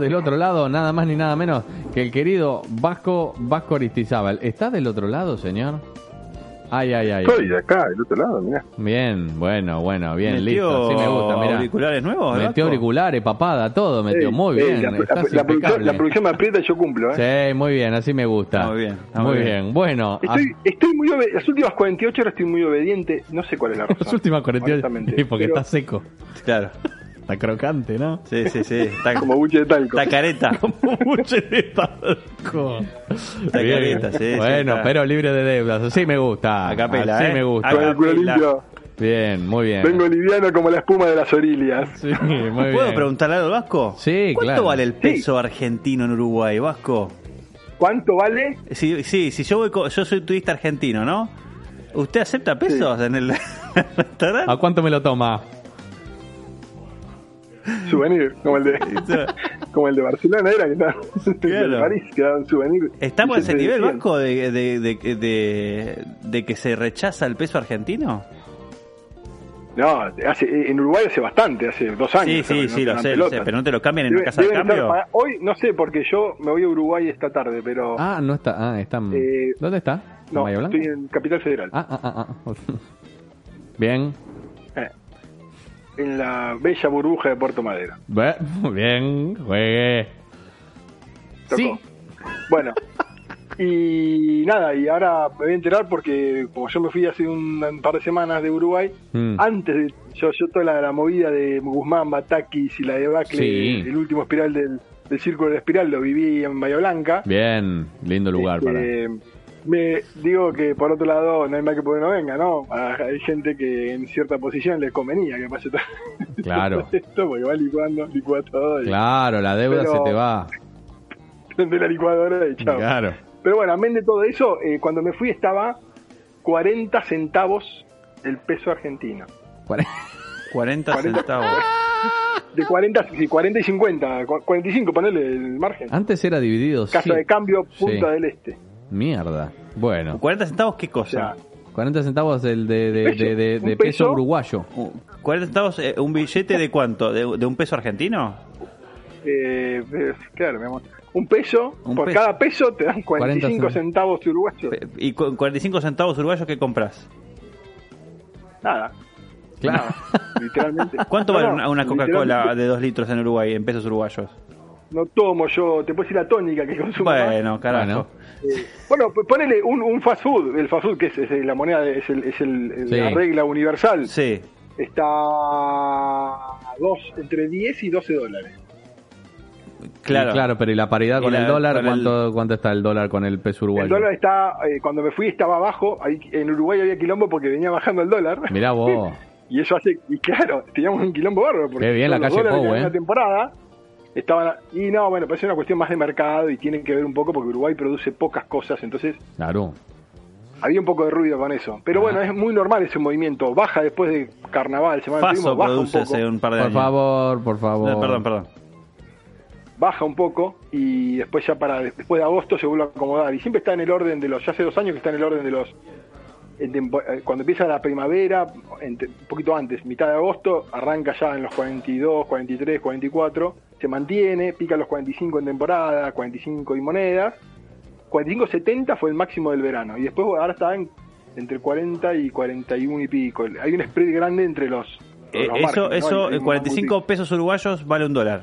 del otro lado, nada más ni nada menos que el querido Vasco Vasco Aristizábal. ¿Está del otro lado, señor? Ay, ay, ay. Estoy acá, del otro lado, mirá. Bien, bueno, bueno, bien, ¿Metió listo. Así me gusta, mirá. auriculares nuevos? Metió Vasco? auriculares, papada, todo, metió Ey, muy ey, bien. la, la- estás la producción, la producción me aprieta y yo cumplo, ¿eh? Sí, muy bien, así me gusta. Muy bien, muy muy bien. bien. Bueno, Estoy, estoy muy obediente. Las últimas 48 horas estoy muy obediente. No sé cuál es la razón. las últimas 48 honestamente. sí, porque Pero está seco, Claro. Está crocante, ¿no? Sí, sí, sí. Está, Como buche de talco. está careta. Como mucho de talco. Está Bien. careta, sí, Bueno, pero libre de deudas, así me gusta. A capela, así ¿eh? me gusta. A Con el culo capela. limpio. Bien, muy bien. Vengo liviano como la espuma de las orillas. Sí, muy bien. ¿Puedo preguntarle algo, Vasco? Sí, ¿Cuánto claro. vale el peso argentino en Uruguay, Vasco? ¿Cuánto vale? Sí, sí, si yo voy co- yo soy turista argentino, ¿no? ¿Usted acepta pesos en el restaurante? ¿A cuánto me lo toma? Souvenir, como el de, como el de Barcelona era que estaba el Claro. de París, que era un souvenir. ¿Estamos a ese nivel, 100. Vasco, de, de, de, de- de que se rechaza el peso argentino? No, hace, en Uruguay hace bastante, hace dos años. Sí, sí, sí, lo sé, lo sé, pero no te lo cambian en la casa de cambio. Hoy no sé, porque yo me voy a Uruguay esta tarde, pero Ah, no está. Ah, está. Eh, ¿Dónde está? ¿En no, estoy en Capital Federal. Ah, ah, ah, ah. Bien. En la bella burbuja de Puerto Madero. Ve- Bien, juegue. Tocó. Sí. Bueno, y nada, y ahora me voy a enterar porque como yo me fui hace un, par de semanas de Uruguay, Mm. antes de yo, yo toda la, la movida de Guzmán, Batakis y la debacle, Sí. el último espiral del, del círculo de espiral, lo viví en Bahía Blanca. Bien, lindo lugar para. Me digo que por otro lado no hay más que porque no venga, ¿no? Ah, Hay gente que en cierta posición les convenía que pase todo Claro. esto porque va licuando, licua todo y Claro, la deuda Pero- se te va. prende la licuadora y chao. Claro. Pero bueno, amén de todo eso, eh, cuando me fui estaba 40 centavos el peso argentino. 40 40. centavos. De 40, sí, 40 y 50, cu- 45, ponele el margen. Antes era dividido. Casa sí. de cambio, Punta Sí. del Este. Mierda. Bueno, 40 centavos, ¿qué cosa? sea, 40 centavos del de, de, Peso, de, de- un de peso peso. uruguayo. Uh, 40 centavos, eh, un billete de cuánto? ¿De, de un peso argentino? eh, claro, mi amor. Un peso, Un por peso. cada peso te dan 45 40 centavos uruguayos. ¿Y con 45 centavos uruguayos qué compras? Nada. Claro. Nada, literalmente. ¿Cuánto No, vale una, una Coca-Cola de 2 litros en Uruguay, en pesos uruguayos? No tomo yo, te puedo decir la tónica que consumo. más. Bueno, carajo. Bueno. Eh, bueno, pues ponele un, un fast food, el fast food que es, es la moneda, de- es, el, es el- Sí. la regla universal, Sí. está dos, entre 10 y 12 dólares. Claro. Claro, pero ¿y la paridad con la- el dólar? con el- ¿cuánto, ¿Cuánto está el dólar con el peso uruguayo? El dólar está, eh, cuando me fui estaba abajo, ahí, en Uruguay había quilombo porque venía bajando el dólar. Mirá vos. Y eso hace, y claro, teníamos un quilombo bárbaro. Porque Qué bien, la calle Pou, eh. en la temporada estaban, a- y no, bueno, parece una cuestión más de mercado y tienen que ver un poco porque Uruguay produce pocas cosas, entonces Claro. había un poco de ruido con eso. Pero Ah. bueno, es muy normal ese movimiento. Baja después de carnaval, semana Paso turismo, baja un produce poco. hace un par de Por años. favor, por favor. No, perdón, perdón. baja un poco y después ya para después de agosto se vuelve a acomodar y siempre está en el orden de los ya hace dos años que está en el orden de los en tempo- eh, cuando empieza la primavera entre- un poquito antes mitad de agosto arranca ya en los 42 43 44 se mantiene pica los 45 en temporada 45 y monedas 45 70 fue el máximo del verano y después ahora está en entre 40 y 41 y pico hay un spread grande entre los, Eh, los eso, eso, El- el eh, 45 pesos uruguayos vale un dólar.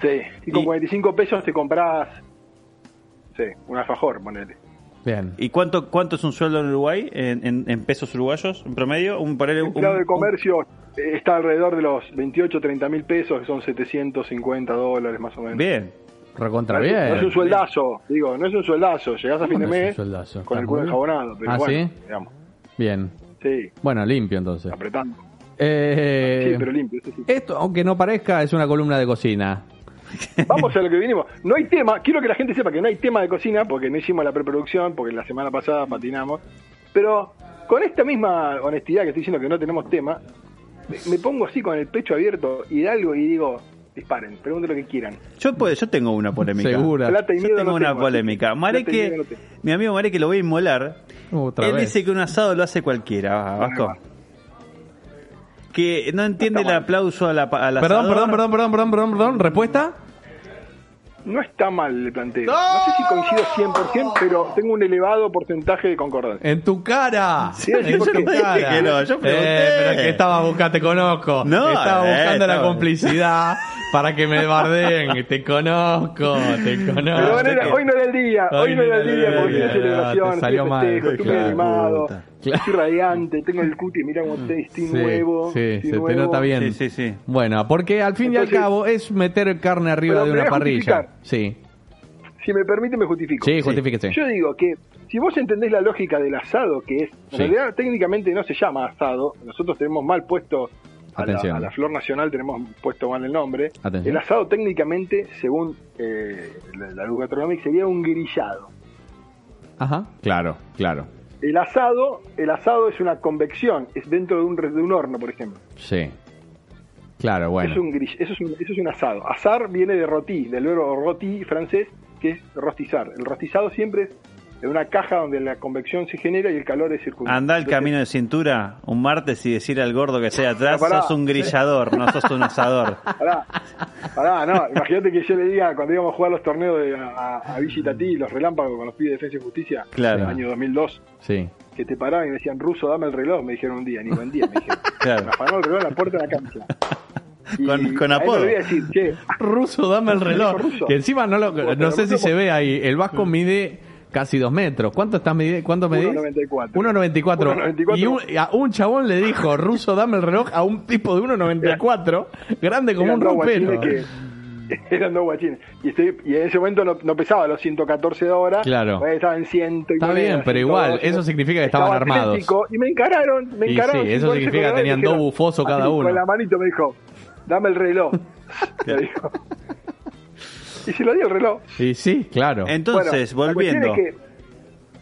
Sí, y con Y- 45 pesos te compras, sí, un alfajor, ponele. Bien. ¿Y cuánto cuánto es un sueldo en Uruguay en, en- en pesos uruguayos en promedio? Un, ponerle El un, empleado de un- comercio eh, está alrededor de los 28, 30 mil pesos, que son 750 dólares más o menos. Bien. Recontra No bien. no es un sueldazo, digo, no es un sueldazo. Llegás a fin de No es un mes sueldazo, con el culo enjabonado, pero Ah, bueno, ¿sí? digamos, Bien. sí, Bueno, limpio entonces. apretando. Eh, Sí, pero limpio, eso sí. Esto, aunque no parezca, es una columna de cocina. Vamos a lo que vinimos. No hay tema, quiero que la gente sepa que no hay tema de cocina porque no hicimos la preproducción, porque la semana pasada patinamos. Pero con esta misma honestidad que estoy diciendo que no tenemos tema, me, me pongo así con el pecho abierto y de algo y digo, disparen, pregunten lo que quieran. Yo, puedo- yo tengo una polémica. Segura. Plata y Yo tengo no una tengo, polémica. Mareque, no mi amigo Mareque lo voy a inmolar. Otra Él vez. dice que un asado lo hace cualquiera, Vasco. Que no entiende el aplauso a la, al Perdón, asador. perdón, perdón, perdón, perdón, perdón, perdón. ¿Respuesta? No está mal el planteo. No sé si coincido 100%, pero tengo un elevado porcentaje de concordancia. En tu cara. Sí, en yo tu no dije cara. que no, yo pregunté. Eh, pero es que estaba buscando, te conozco. No, estaba eh, buscando la complicidad para que me bardeen. Te conozco, te conozco. Pero bueno, era- hoy no era el día, hoy no era el día, porque día, estoy de celebración, te estoy salió mal, festejo, estoy claro. animado, Claro. estoy radiante, tengo el cuti, mira cómo estoy, estoy Sí, nuevo. sí, estoy se te nota bien. Sí, sí, sí. Bueno, porque al fin y al cabo es meter carne arriba de una parrilla. justificar. Sí, Si me permite, me justifico. sí, justifíquese. Yo digo que si vos entendés la lógica del asado, que es, en Sí. realidad técnicamente no se llama asado, nosotros tenemos mal puesto, a la, Atención. a la flor nacional tenemos puesto mal el nombre, Atención. el asado técnicamente, según eh, la, la luz gastronómica, sería un grillado. Ajá, claro, claro. El asado, el asado es una convección, es dentro de un, de un horno, por ejemplo. Sí. Claro, bueno. Es un grill- eso, es un, eso es un asado. Asar viene de roti, del verbo roti francés, que es rostizar. El rostizado siempre es en una caja donde la convección se genera y el calor es circular. Anda el Entonces, camino de cintura un martes y decir al gordo que sea atrás, pará. sos un grillador, no sos un asador. Pará, pará, no, imagínate que yo le diga cuando íbamos a jugar los torneos de, a, a Itatí, los relámpagos con los pibes de Defensa y Justicia, Claro. año 2002, Sí. que te paraban y me decían, ruso, dame el reloj, me dijeron un día, ni buen día, me dijeron. Claro. Me afanó el reloj a la puerta de la cancha. Y Con- con apodo. Le voy a decir, che, Ruso, dame el reloj. Ruso. Que encima no lo, no sé si se ve ahí. El Vasco mide casi dos metros. ¿Cuánto está mide? ¿Cuánto medís? 1.94. 1.94. 1.94. Y un, a un chabón le dijo, Ruso, dame el reloj a un tipo de 1.94, grande como un rompero. que eran dos guachines y, estoy, y en ese momento no, no pesaba los 114 de hora Claro. pues estaba en 100 y Está bien, pero 112, igual, eso significa que estaban estaba armados. y me encararon me Y encararon sí, eso significa que tenían dos bufosos cada uno. con la manito me dijo dame el reloj me dijo. Y se lo dio el reloj Y sí, claro. Entonces, Bueno, la cuestión volviendo. es que-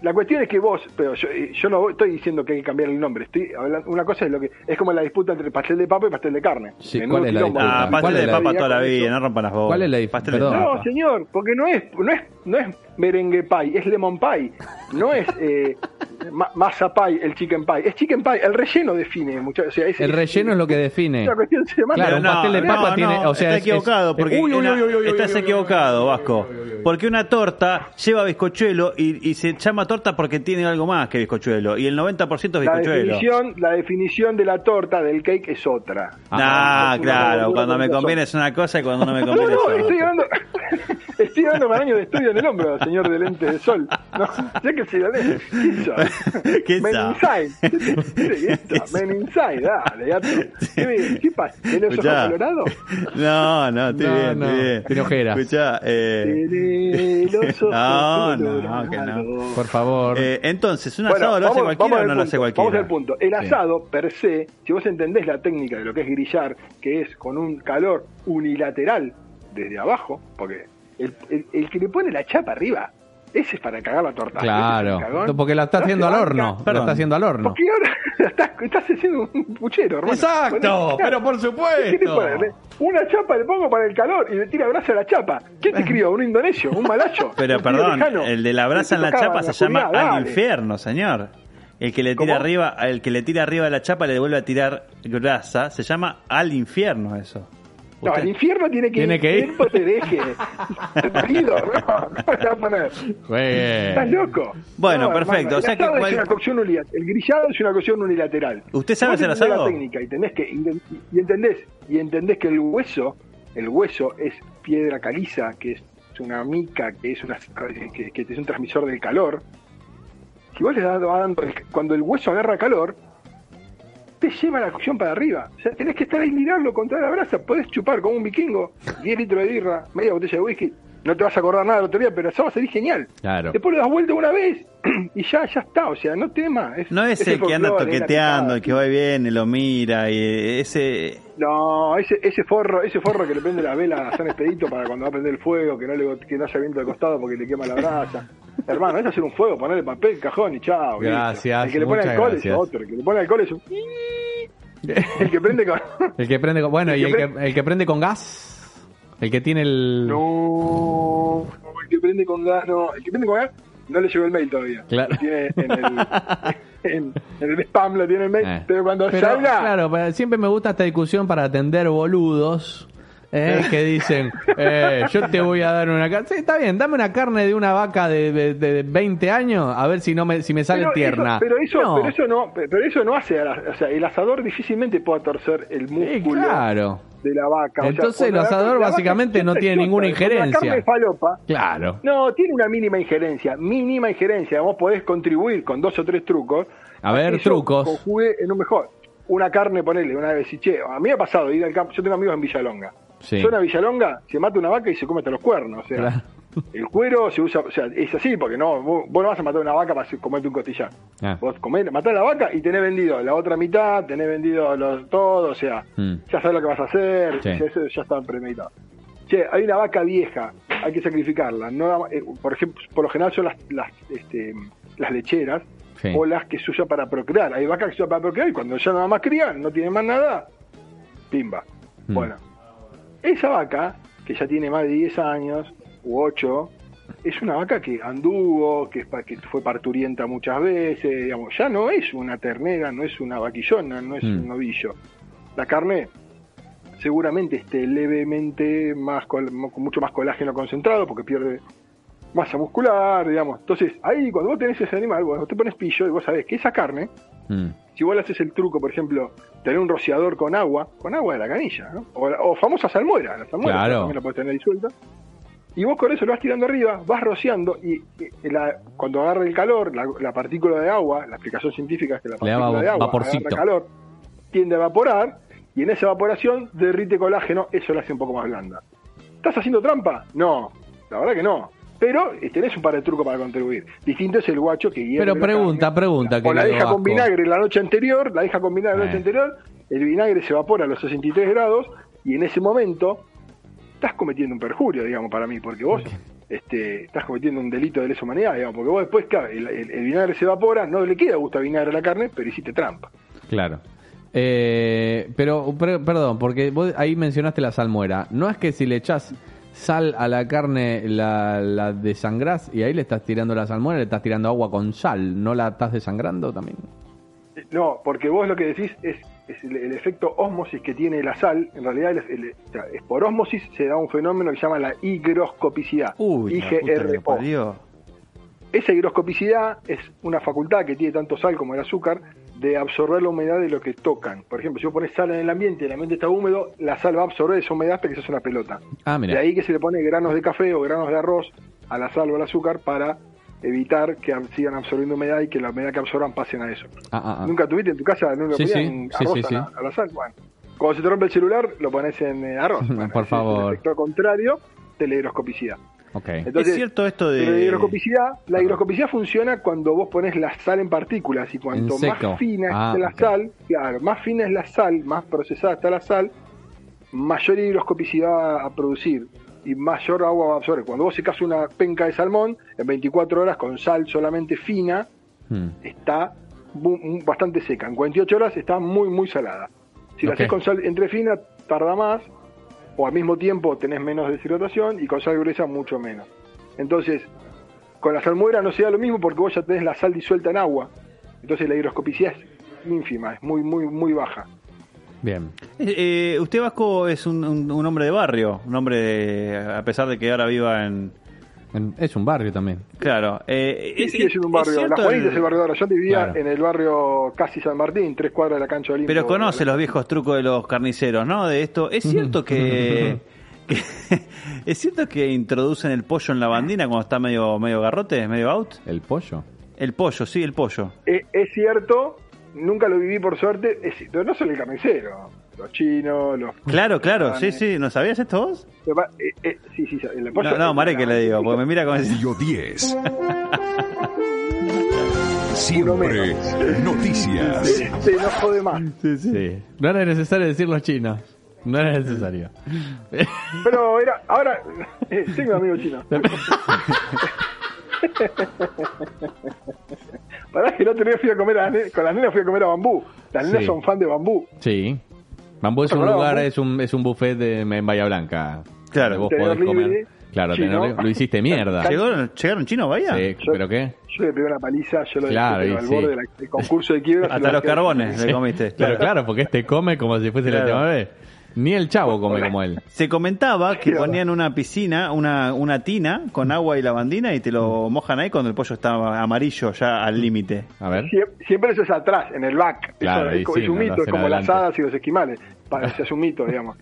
la cuestión es que vos, pero yo, yo no estoy diciendo que hay que cambiar el nombre. Estoy hablando, una cosa es lo que es como la disputa entre pastel de papa y pastel de carne. Sí, ¿cuál es la disputa? Ah, ¿Cuál pastel es de papa toda la vida, no rompan las bolas. ¿Cuál es la papa. No, señor, porque no es, no es, no es merengue pie, es lemon pie, no es eh, ma- masa pie, el chicken pie, es chicken pie, el relleno define, muchachos. O sea, es, El relleno es lo que define. una cuestión. Claro, un pastel de papa no, tiene- o sea, está es- equivocado, es- porque Uy, uy, uy, estás uy, uy, equivocado, Vasco. Porque una torta lleva bizcochuelo y, y se llama torta porque tiene algo más que bizcochuelo. Y el 90% es La bizcochuelo. definición, la definición de la torta del cake es otra. Ah, una claro, cuando me conviene es una cosa y cuando no me No, conviene no, es estoy otra. hablando, estoy hablando con años de estudio en el hombro, señor de lentes de sol. No, sé que se lo lee. ¿Qué ¿Qué Men inside. ¿Qué es Men inside, dale, gato. ¿Qué, qué pasa? ¿Tenés ojos Escuchá. colorados? No, no, estoy No, bien, no, estoy bien. tiene ojeras. Escuchá, eh, los ojos No, no, que no. Por favor. Eh, entonces, ¿un Bueno, asado lo hace vamos- vamos cualquiera o no lo hace cualquiera? Vamos al punto. El Sí. asado, per se, si vos entendés la técnica de lo que es grillar, que es con un calor unilateral desde abajo, porque el, el- el que le pone la chapa arriba, ese es para cagar la torta. claro. Es. Porque la está No haciendo al horno. Perdón. está haciendo al horno. Porque ahora estás, estás haciendo un puchero, hermano. Exacto, pero por ¿Qué le supuesto. Una chapa le pongo para el calor y le tira brasa a la chapa. ¿Quién te escribió? ¿Un indonesio? ¿Un malayo? Pero ¿Un pibe perdón, lejano? el de la brasa en la chapa la se llama al infierno, señor. El que le tira ¿Cómo? arriba, el que le tira arriba de la chapa le devuelve a tirar grasa, se llama al infierno eso. No, al infierno tiene que Tiene que ir. Tiempo te deje. Marido, no, no te va a poner. Juegue. ¿Estás loco? Bueno, No, perfecto, hermano, o sea el que asado cual- es una cocción unilateral. El grillado es una cocción unilateral. ¿Usted sabe hacer asado? La técnica y entendés que y entendés y entendés que el hueso, el hueso es piedra caliza, que es una mica, que es una que, que es un transmisor del calor. Si vos le das dando cuando el hueso agarra calor, te lleva la cocción para arriba. O sea, tenés que estar ahí mirarlo contra la brasa. Podés chupar como un vikingo 10 litros de birra, media botella de whisky. No te vas a acordar nada del otro día, pero eso va a salir genial. Claro. Después le das vuelta una vez y ya ya está. O sea, no temas. No es el que anda toqueteando, el que va y viene, lo mira y ese... No, ese, ese forro, ese forro que le prende la vela a San Expedito para cuando va a prender el fuego, que no le que no haya viento de costado porque le quema la brasa. Hermano, es hacer un fuego, ponerle papel, cajón y chao. Gracias, El que le pone alcohol gracias. es otro, el que le pone alcohol es un... El que prende con... El que prende con, bueno, El y que el que, el que prende con gas. El que tiene el. No, el que prende con gas, no. El que prende con gas no le llegó el mail todavía. Claro. Lo tiene en el, en, en el spam, lo tiene el mail. Eh. Pero cuando Pero, salga... Claro, siempre me gusta esta discusión para atender boludos eh, que dicen, eh, yo te voy a dar una carne. Sí, está bien, dame una carne de una vaca de, de, de 20 años, a ver si no me, si me sale Pero tierna. eso- pero eso, No. pero eso no, pero eso no hace, o sea, el asador difícilmente puede torcer el Sí, músculo claro. de la vaca. O sea, Entonces, el asador vaca básicamente no tiene ninguna La injerencia. carne de falopa, Claro. no, tiene una mínima injerencia, mínima injerencia. Vos podés contribuir con dos o tres trucos. A ver, trucos. conjugue en un mejor. Una carne, ponele, una vez, y che, a mí me ha pasado ir al campo, yo tengo amigos en Villalonga. Sí. Zona Villalonga, se mata una vaca y se come hasta los cuernos. O sea, Claro. el cuero se usa, o sea, es así, porque no, vos, vos no vas a matar una vaca para comerte un costillar. Ah. Vos comés, matás la vaca y tenés vendido la otra mitad, tenés vendido los, todo, o sea, Mm. ya sabes lo que vas a hacer, Sí. ya, eso ya está premeditado. Che, hay una vaca vieja, hay que sacrificarla. No, eh, por ejemplo, por lo general son las, las, este, las lecheras Sí. o las que se usan para procrear. Hay vacas que se usan para procrear y cuando ya nada más crían, no tienen más nada, pimba. Mm. Bueno, esa vaca, que ya tiene más de 10 años, u 8, es una vaca que anduvo, que, fue parturienta muchas veces, digamos, ya no es una ternera, no es una vaquillona, no es Mm. un novillo. La carne seguramente esté levemente más con mucho más colágeno concentrado porque pierde masa muscular, digamos. Entonces, ahí cuando vos tenés ese animal, vos te pones pillo y vos sabés que esa carne, Mm. Si vos le haces el truco, por ejemplo, tener un rociador con agua, con agua de la canilla, ¿no? O, o famosa salmuera, la salmuera Claro. también la podés tener disuelta. Y vos con eso lo vas tirando arriba, vas rociando y, y la- cuando agarra el calor, la, la partícula de agua, la explicación científica es que la partícula de agua vaporcito. agarra calor, tiende a evaporar y en esa evaporación derrite colágeno, eso la hace un poco más blanda. ¿Estás haciendo trampa? No, la verdad que no. Pero eh, tenés un par de trucos para contribuir. Distinto es el guacho que hierve Pero pregunta, carne, pregunta, O la deja con vinagre la noche anterior, la deja con vinagre la Eh. noche anterior, el vinagre se evapora a los 63 grados y en ese momento estás cometiendo un perjurio, digamos, para mí, porque vos este, estás cometiendo un delito de lesa humanidad, digamos, porque vos después, claro, el, el- el vinagre se evapora, no le queda gusto a vinagre a la carne, pero hiciste trampa. Claro. Eh, pero, per- perdón, porque vos ahí mencionaste la salmuera. No es que si le echas sal a la carne la, la desangrás y ahí le estás tirando la salmuera, le estás tirando agua con sal, ¿no la estás desangrando también? No, porque vos lo que decís es, es el, el efecto ósmosis que tiene la sal. En realidad, el- el- o sea, es por ósmosis se da un fenómeno que se llama la higroscopicidad. Uy, IGRO. Esa higroscopicidad es una facultad que tiene tanto sal como el azúcar de absorber la humedad de lo que tocan. Por ejemplo, si vos pones sal en el ambiente y el ambiente está húmedo, la sal va a absorber esa humedad hasta que se hace una pelota. Ah, mira. De ahí que se le pone granos de café o granos de arroz a la sal o al azúcar para evitar que sigan absorbiendo humedad y que la humedad que absorban pasen a eso. Ah, ah, ah. ¿Nunca tuviste en tu casa le Sí, sí, sí, arroz sí, a. La, a la sal? Bueno, cuando se te rompe el celular, lo pones en eh, arroz. Bueno, Por favor. El efecto contrario de la higroscopicidad. Ok. Entonces, es cierto esto pero la de... higroscopicidad, la higroscopicidad funciona cuando vos pones la sal en partículas y cuanto más fina Ah, es la sal, claro, más fina es la sal, más procesada está la sal, mayor higroscopicidad va a producir y mayor agua va a absorber. Cuando vos secas una penca de salmón, en 24 horas con sal solamente fina, Hmm. está bastante seca. En 48 horas está muy, muy salada. Si la haces con sal entre fina, tarda más, o al mismo tiempo tenés menos deshidratación, y con sal gruesa mucho menos. Entonces, con la salmuera no se da lo mismo porque vos ya tenés la sal disuelta en agua. Entonces la higroscopicidad es ínfima, es muy, muy, muy baja. Bien. Eh, eh, usted, Vasco, es un, un- un hombre de barrio, un hombre, de- a pesar de que ahora viva en... En- Es un barrio también. Claro. Eh, Sí, es- sigue siendo un es barrio. La Juanita el- es el barrio de ahora. Yo vivía Claro. en el barrio casi San Martín, tres cuadras de la cancha olímpica. Pero conoce los viejos trucos de los carniceros, ¿no? De esto. Es cierto que, que- es cierto que introducen el pollo en la bandina cuando está medio medio garrote, medio out. ¿El pollo? El pollo, sí, el pollo. Eh, es cierto, nunca lo viví por suerte, es, pero no solo el carnicero, los chinos, los... Claro, claro, sí, sí. ¿No sabías esto vos? Eh, eh, sí, sí, el pollo- No, no, Mare, que le digo, porque me mira como si- Radio 10. Uno Siempre noticias. Se, se nos jode más. Sí. No era necesario decir los chinos. No era necesario. Pero era, ahora, eh, tengo un amigo chino. Pará que el otro día fui a comer a las con las nenas fui a comer a bambú. Las nenas Sí. son fan de bambú. Sí. Bambú es un lugar, es un, es un buffet de, en Bahía Blanca. Claro. Vos podés comer. libre, Claro, lo hiciste mierda. ¿Llegaron, ¿Llegaron chinos, vaya? Sí, Yo- ¿Pero qué? Yo le pegué una paliza, yo lo Claro, dejé al sí. borde del concurso de quiebra. Hasta lo los carbones le comiste. Pero claro, porque este come como si fuese la Claro. última vez. Ni el chavo come como él. Se comentaba que ponían una piscina, una, una tina con agua y lavandina y te lo mojan ahí cuando el pollo estaba amarillo ya al límite. A ver. Sie- Siempre eso es atrás, en el back. Claro, Eso y es, co- sí, es un no mito, es como las adelante. hadas y los esquimales. Parece es un mito, digamos.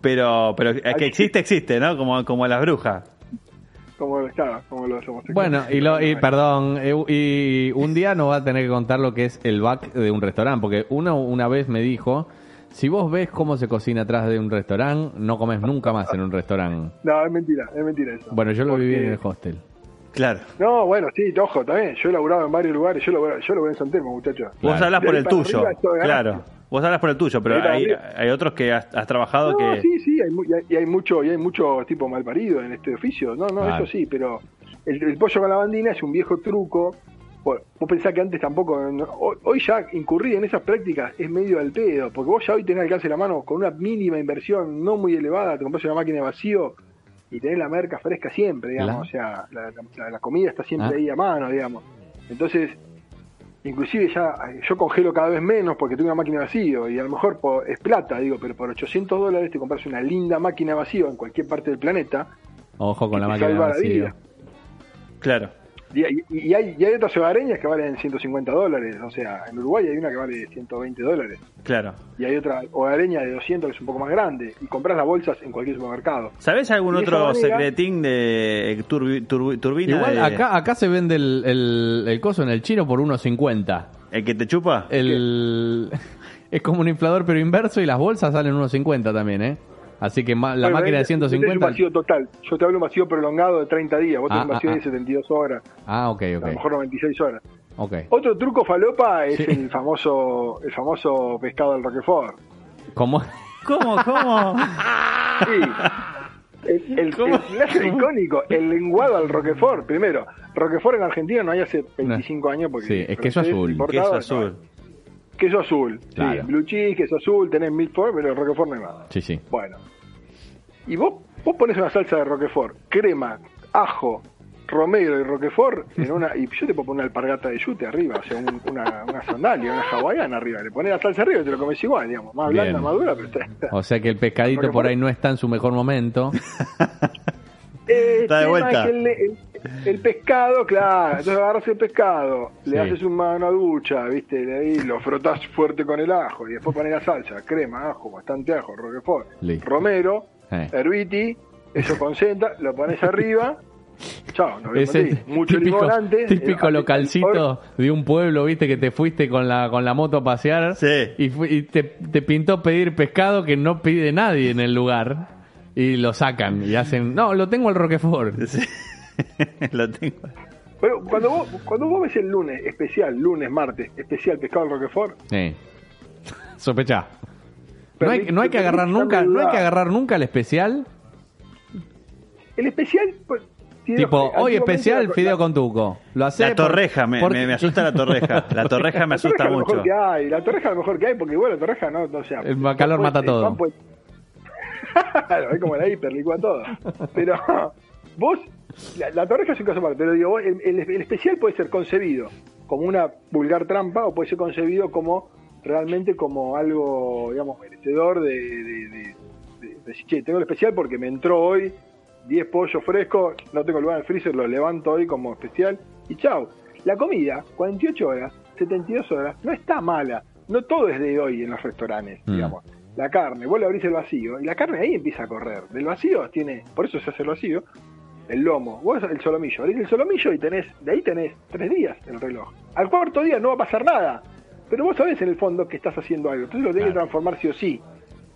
Pero, pero es que existe, existe, ¿no? Como, como las brujas. Como, claro, como los homosexuales. Bueno, y, lo, y perdón, eh, y un día nos va a tener que contar lo que es el back de un restaurante, porque uno una vez me dijo, si vos ves cómo se cocina atrás de un restaurante, no comes nunca más en un restaurante. No, es mentira, es mentira eso. Bueno, yo lo Porque- viví en el hostel. Claro. No, bueno, sí, ojo, también. Yo he laburado en varios lugares, yo lo yo lo veo en San Telmo, muchachos. Vos Claro. hablas por el tuyo. Claro. Vos hablas por el tuyo, pero hay, hay otros que has, has trabajado No, que... sí, sí, hay, y hay, y hay mucho, y hay mucho tipo malparido en este oficio. No, no, Claro. eso sí, pero el, el pollo con la bandina es un viejo truco. Bueno, vos pensás que antes tampoco, hoy, hoy ya incurrir en esas prácticas es medio al pedo, porque vos ya hoy tenés alcance de la mano con una mínima inversión no muy elevada, te compras una máquina de vacío y tenés la merca fresca siempre, digamos, La- o sea, la, la- la comida está siempre Ah. ahí a mano, digamos. Entonces, inclusive ya eh, yo congelo cada vez menos porque tengo una máquina de vacío y a lo mejor por- es plata, digo, pero por 800 dólares te compras una linda máquina de vacío en cualquier parte del planeta Ojo con la máquina de salva la vacío. vida. Claro. Y, hay, y hay otras hogareñas que valen 150 dólares, o sea, en Uruguay hay una que vale 120 dólares Claro. y hay otra hogareña de 200 que es un poco más grande y compras las bolsas en cualquier supermercado. ¿Sabés algún otro manera- secretín de eh, turbi- turbi- turbina? Igual de- acá, acá se vende el, el, el coso en el chino por 1.50. ¿El que te chupa? El... Es como un inflador pero inverso y las bolsas salen 1.50 también, ¿eh? Así que ma- la Bueno, máquina de este- este Es un 150... vacío total. Yo te hablo de un vacío prolongado de 30 días. Vos tenés Ah, un vacío ah, de 72 horas, Ah, ok, a lo ok. mejor 96 horas. Ok. Otro truco falopa es Sí. el famoso el famoso pescado del Roquefort. ¿Cómo? ¿Cómo? ¿Cómo? Sí. El, el, ¿Cómo? el láser icónico, el lenguado al Roquefort. Primero, Roquefort en Argentina no hay hace 25 años porque Sí, es queso azul. Queso azul. Queso azul, Claro. sí. Blue cheese, queso azul, tenés Milford, pero el Roquefort no hay nada. Sí, sí. Bueno. Y vos, vos pones una salsa de Roquefort, crema, ajo, romero y Roquefort en una y yo te puedo poner una alpargata de yute arriba, o sea, un- una, una sandalia, una hawaiana arriba, le pones la salsa arriba y te lo comes igual, digamos, más blanda, Bien. más dura, pero está, O sea que el pescadito Roquefort. por ahí no está en su mejor momento. Eh, Está de vuelta. es que el, el- el pescado, claro, entonces agarras el pescado, le haces una, una ducha, viste, de ahí lo frotás fuerte con el ajo y después pones la salsa, crema, ajo, bastante ajo, roquefort, Listo. romero, Eh. herbiti, eso concentra, lo pones arriba, chao, vemos Ese ahí. mucho típico, limón antes, típico eh, localcito de un pueblo, viste, que te fuiste con la, con la moto a pasear Sí. y, fu- y te, te pintó pedir pescado que no pide nadie en el lugar y lo sacan y hacen, no, lo tengo al Roquefort. Sí. Lo tengo. Pero cuando vos, cuando vos ves el lunes especial, lunes, martes, especial pescado al roquefort, Sí. Sospechá. No hay, no hay que agarrar nunca, no hay que agarrar nunca el especial. el especial... pues, Tipo, hoy especial la- fideo la- con tuco. Lo hace La torreja, me, porque- me, me asusta la torreja. La torreja me La asusta torreja es lo mucho. mejor que hay, la torreja es lo mejor que hay, porque igual la torreja no, no sea. El calor mata todo. pan puede- claro, es como la hiper, licúa todo. Pero vos, la, la torreja es un caso aparte, pero digo, el, el- el especial puede ser concebido como una vulgar trampa o puede ser concebido como realmente como algo, digamos, merecedor de, de, che, tengo el especial porque me entró hoy 10 pollos frescos, no tengo lugar en el freezer, los levanto hoy como especial y chau. La comida, 48 horas, 72 horas, no está mala. No todo es de hoy en los restaurantes, Mm. digamos. La carne, vos le abrís el vacío y la carne ahí empieza a correr. Del vacío tiene, por eso se hace el vacío, el lomo, vos el solomillo, abrís el solomillo y tenés, de ahí tenés tres días el reloj. Al cuarto día no va a pasar nada, pero vos sabés en el fondo que estás haciendo algo, entonces lo tenés que transformar sí o sí.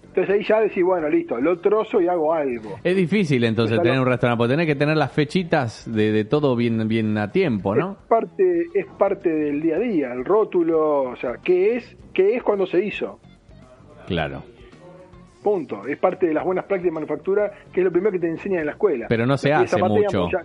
Entonces ahí ya decís, bueno, listo, lo trozo y hago algo. Es difícil entonces Está tener lo- un restaurante, porque tenés que tener las fechitas de, de todo bien, bien a tiempo, ¿no? Es parte, es parte del día a día, el rótulo, o sea, qué es, qué es cuando se hizo. Claro. Punto. Es parte de las buenas prácticas de manufactura, que es lo primero que te enseñan en la escuela. Pero no se hace mucho. mucha-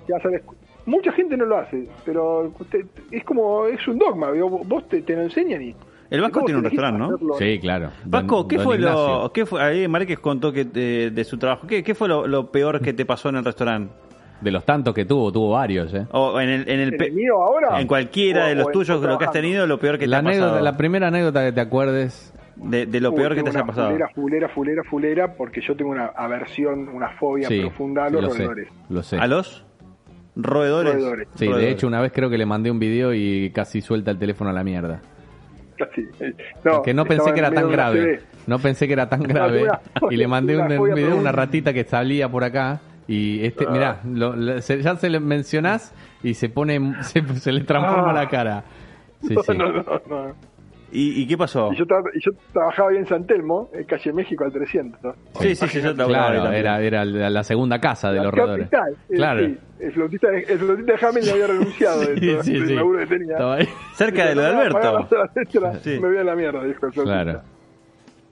Mucha gente no lo hace, pero usted- es como, es un dogma, vos te, te lo enseñan y... El Vasco tiene un restaurante, ¿no? Sí, claro. Vasco, ¿qué don fue Ignacio. lo, qué fue, ahí Márquez contó que de, de su trabajo, ¿qué, qué fue lo, lo peor que te pasó en el restaurante? De los tantos que tuvo, tuvo varios, ¿eh? O en el, en el, ¿En pe- el mío ahora? en cualquiera O- de los tuyos, lo que has tenido, lo peor que La, te ha anécdota, pasado. la primera anécdota que te acuerdes De, de lo peor que te haya pasado. Fulera, fulera, fulera, fulera, porque yo tengo una aversión, una fobia Sí, profunda a los lo sé, roedores. lo sé. ¿A los roedores? Roedores. Sí, de Roedores. hecho una vez creo que le mandé un video y casi suelta el teléfono a la mierda. Casi. Eh, No, que no pensé que era tan de grave. No pensé que era tan grave. Y le mandé una un, fobia video, una ratita que salía por acá. Y este, Ah. mirá, lo- lo- se- ya se le mencionás y se pone, se, se le transforma Ah. la cara. Sí, No, sí. no, no, no. ¿Y, y qué pasó? Yo, tra- yo trabajaba ahí en San Telmo, en calle México al 300. Sí, sí, sí, yo trabajaba Claro, era, era la segunda casa de La los capital. eh, Claro. sí. el flotista, de- el flotista de Hamilton había renunciado Sí, del, sí, sí. laburo que tenía. Cerca de lo de Dijo, "No, pagá Alberto. Sí. Me voy a la mierda, dijo el flotista. Claro.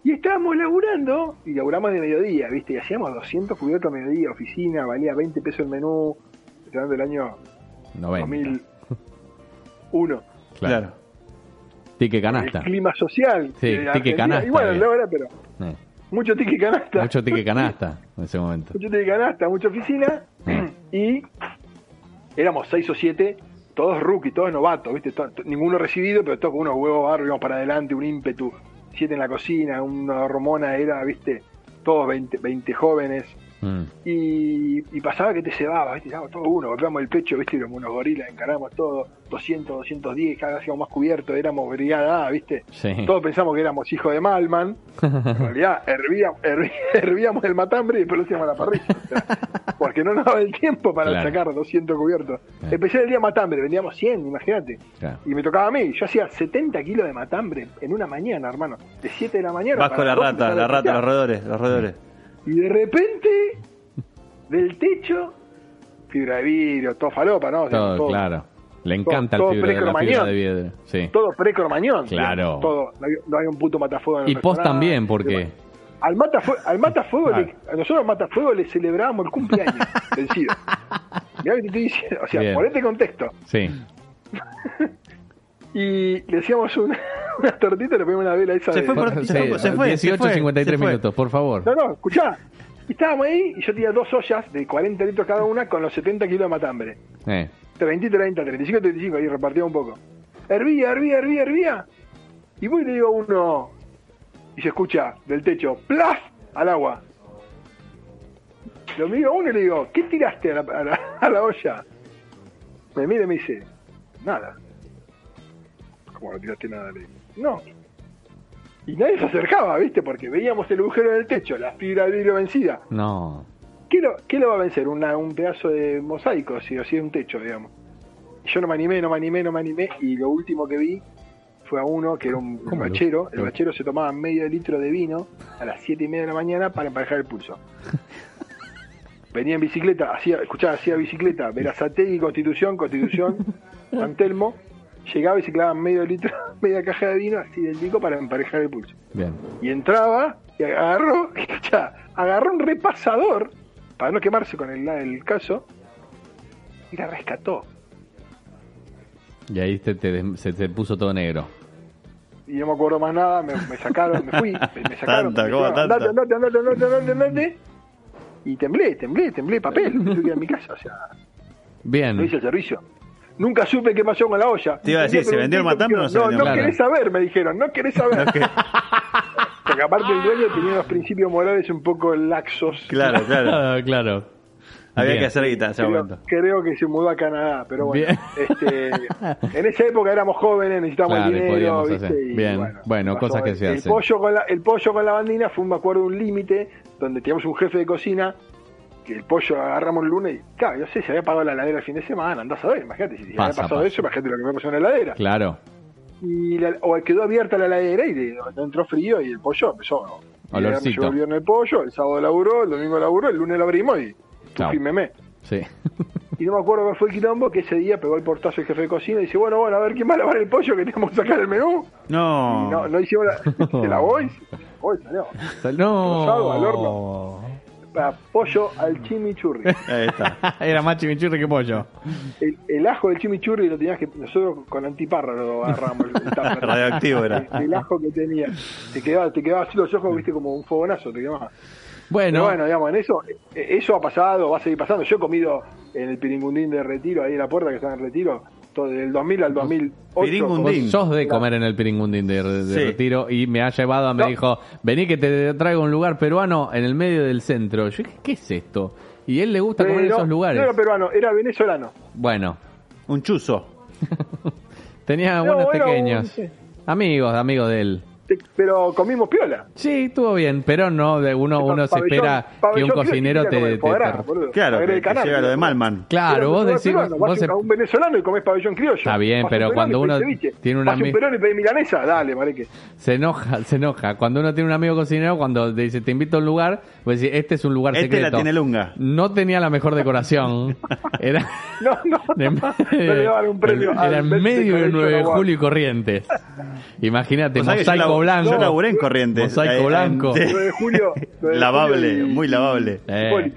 Y estábamos laburando, y laburamos de mediodía, ¿viste? Y hacíamos 200 cubiertos a mediodía, oficina, valía 20 pesos el menú, estoy hablando del año 90. 2001. Claro. Tique El canasta. clima social. Sí, tique Argentina. canasta Y bueno, no era, pero Eh, mucho tique canasta. Mucho tique canasta en ese momento. mucho tique canasta, mucha oficina. y éramos seis o siete, todos rookie, todos novatos, ¿viste? To- to- ninguno recibido, pero todos con unos huevos barros, íbamos para adelante, un ímpetu. Siete en la cocina, una hormona era, ¿viste? Todos 20, 20 jóvenes. Mm. Y, y pasaba que te cebaba, ¿viste? Estábamos todos uno, golpeamos el pecho, ¿viste? Éramos unos gorilas, encaramos todo, 200, 210, cada vez hacíamos más cubiertos, éramos brigada A, ¿viste? Sí. Todos pensamos que éramos hijos de Malman. En realidad, hervíamos, herví- hervíamos el matambre y después lo hacíamos a la parrilla. o sea, porque no nos daba el tiempo para Claro. sacar 200 cubiertos. Claro. Empecé el día matambre, vendíamos 100, imagínate. Claro. Y me tocaba a mí. Yo hacía 70 kilos de matambre en una mañana, hermano. De 7 de la mañana. Vas con la las 12 rata, la rata, los roedores, los roedores. Y de repente, del techo, fibra de vidrio, todo falopa, ¿no? O sea, Todo, claro. Le encanta todo el fibra, la fibra de vidrio. Sí. Todo pre-cromañón. Claro. Todo, no, hay, no hay un puto matafuego en el Y post también, porque. Al matafuego, al matafuego Claro. le- a nosotros al matafuego le celebrábamos el cumpleaños vencido. Mirá que te estoy diciendo, o sea, Bien. por este contexto. Sí. Y le hacíamos una, una tortita, le poníamos una vela esa Se de... fue por- se fue, se fue, 18, se fue, 53 se fue. minutos, por favor. No, no, escuchá. Y estábamos ahí y yo tenía dos ollas de 40 litros cada una con los 70 kilos de matambre. Eh. 30 y 30, 35 y 35, ahí repartía un poco. Hervía, hervía, hervía, hervía. Y voy y le digo a uno, y se escucha del techo, ¡plaf! al agua. Lo miro a uno y le digo, ¿qué tiraste a la, a la- a la olla? Me mira y me dice, nada. ¿Cómo no tiraste nada? Le no. Y nadie se acercaba, ¿viste? Porque veíamos el agujero en el techo, la fibra de vidrio vencida. No. ¿Qué lo, qué lo va a vencer? Una- un pedazo de mosaico, si o si es un techo, digamos. Y yo no me animé, no me animé, no me animé, y lo último que vi fue a uno que era un, un ¿Cómo lo- bachero. El bachero se tomaba medio litro de vino a las siete y media de la mañana para emparejar el pulso. Venía en bicicleta, hacía, escuchaba, hacía bicicleta, Verazategui, Constitución, Constitución, San Telmo, llegaba y se clavaba medio litro, media caja de vino así del pico para emparejar el pulso Bien. y entraba y agarró, escuchá, agarró un repasador para no quemarse con el, el caso y la rescató. Y ahí te, te des- se te puso todo negro. Y no me acuerdo más nnada, me, me sacaron, me fui, me, me sacaron. Tanta, me ¿cómo dijeron, tanta? andate, andate, andate, andate, andate, andate. Y temblé, temblé, temblé papel, me ir a mi casa, o sea, no Bien. hice el servicio. Nunca supe qué pasó con la olla. Te iba a decir, ¿se vendió el matambre o no se No, vendió no el querés saber, me dijeron, no querés saber. Porque aparte el dueño tenía unos principios morales un poco laxos. Claro, claro. Ah, claro. Había Bien. que hacer guita en ese creo, momento. creo que se mudó a Canadá, pero bueno, este, en esa época éramos jóvenes, necesitábamos Claro, el dinero, ¿viste? hacer. Y Bien, bueno, cosas que se el hacen. Pollo con la, el pollo con la bandina fue, me acuerdo, un límite donde teníamos un jefe de cocina que el pollo agarramos el lunes y, claro, yo sé, se había pagado la heladera el fin de semana, andás a ver, imagínate, si se había Pasa, pasado pasa. eso, imagínate lo que me pasó en la heladera. Claro. Y la- o quedó abierta la heladera y de- entró frío y el pollo empezó. Olorcito. llegó el viernes el pollo, el sábado laburó, el domingo laburó, el lunes lo abrimos y Chao. memé. Sí. Y no me acuerdo cuál fue el quilombo, que ese día pegó el portazo el jefe de cocina y dice, bueno, bueno, a ver quién va a lavar el pollo que tenemos que sacar el menú. No. Y no, no hicimos la... ¿Se lavó? y- Hoy salió. Rosado al No. Pollo al chimichurri. Ahí está. Era más chimichurri que pollo. El, el ajo del chimichurri lo tenías que... Nosotros con antiparra lo agarramos. Radioactivo era. El, el ajo que tenía. Te quedaba, te quedaba así los ojos, viste, como un fogonazo, te quedaba. Bueno, Pero bueno, digamos, en eso, eh, eso ha pasado, va a seguir pasando. Yo he comido en el Piringundín de Retiro, ahí en la puerta que está en Retiro, del 2000 al 2008. Piringundín. Sos de comer en el Piringundín de, de Sí. retiro y me ha llevado, me No. dijo, vení que te traigo un lugar peruano en el medio del centro. Yo dije, ¿qué es esto? Y él le gusta comer en esos lugares. No era peruano, era venezolano. Bueno, Un chuzo. tenía No, buenos un- pequeños. Amigos, amigos de él. Pero comimos piola. Sí, estuvo bien, pero no, de uno, uno se Pabellón- espera que un cocinero te... te-. Claro, que canal, llega lo de. Malman. Claro, vos decís... peruano, vos vas se- a un venezolano y comés pabellón criollo. Está bien, Vas pero un cuando uno tiene un Vas un y pedís milanesa, dale, marique. Se enoja, se enoja. Cuando uno tiene un amigo cocinero, cuando te dice, te invito a un lugar, pues decir, este es un lugar Este secreto. la tiene lunga. No tenía la mejor decoración. Era, No, no, de- no, le daban un premio era al en Best medio de Decoration 9 de julio y Corrientes. Imagínate, yo mosaico blanco. Yo laburé en Corrientes. Mosaico blanco. 9 de julio. 9 de Lavable, julio y- muy lavable. Eh,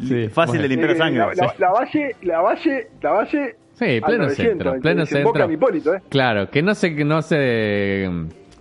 sí, Fácil bueno. de limpiar Eh, sangre. La, la- la Valle, la Valle, la Valle. Sí, pleno 900, centro, que pleno centro. en Hipólito, ¿eh? Claro, que no se, que no se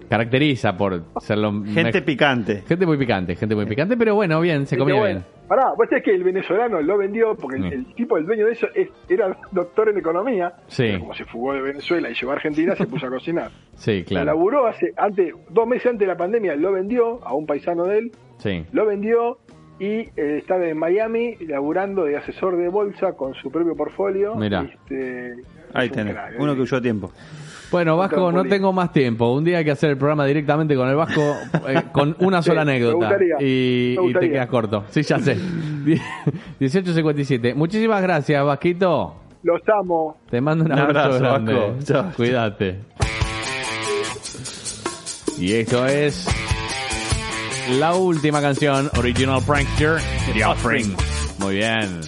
caracteriza por ser lo Gente picante. Gente muy picante, gente muy picante, pero bueno, bien, se comía bueno, bien. Pará, vos sabés que el venezolano lo vendió porque el, el tipo, el dueño de eso, es- era doctor en economía. Sí. pero como se fugó de Venezuela y llegó a Argentina, se puso a cocinar. Sí, Lo claro. laburó hace, antes, dos meses antes de la pandemia, lo vendió a un paisano de él, Sí. lo vendió y eh, está en Miami laburando de asesor de bolsa con su propio portfolio. Mirá. Este, Ahí tenés. crack, Uno eh. que huyó a tiempo. Bueno, Vasco, no tengo más tiempo. Un día hay que hacer el programa directamente con el Vasco eh, con una Sí, sola me anécdota. gustaría, y, me y te quedas corto. Sí, ya sé. 18.57. Muchísimas gracias, Vasquito. Los amo. Te mando un Un abrazo, abrazo, grande. Vasco. Cuídate. Y esto es la última canción, Original Prankster, The Offering. Muy bien.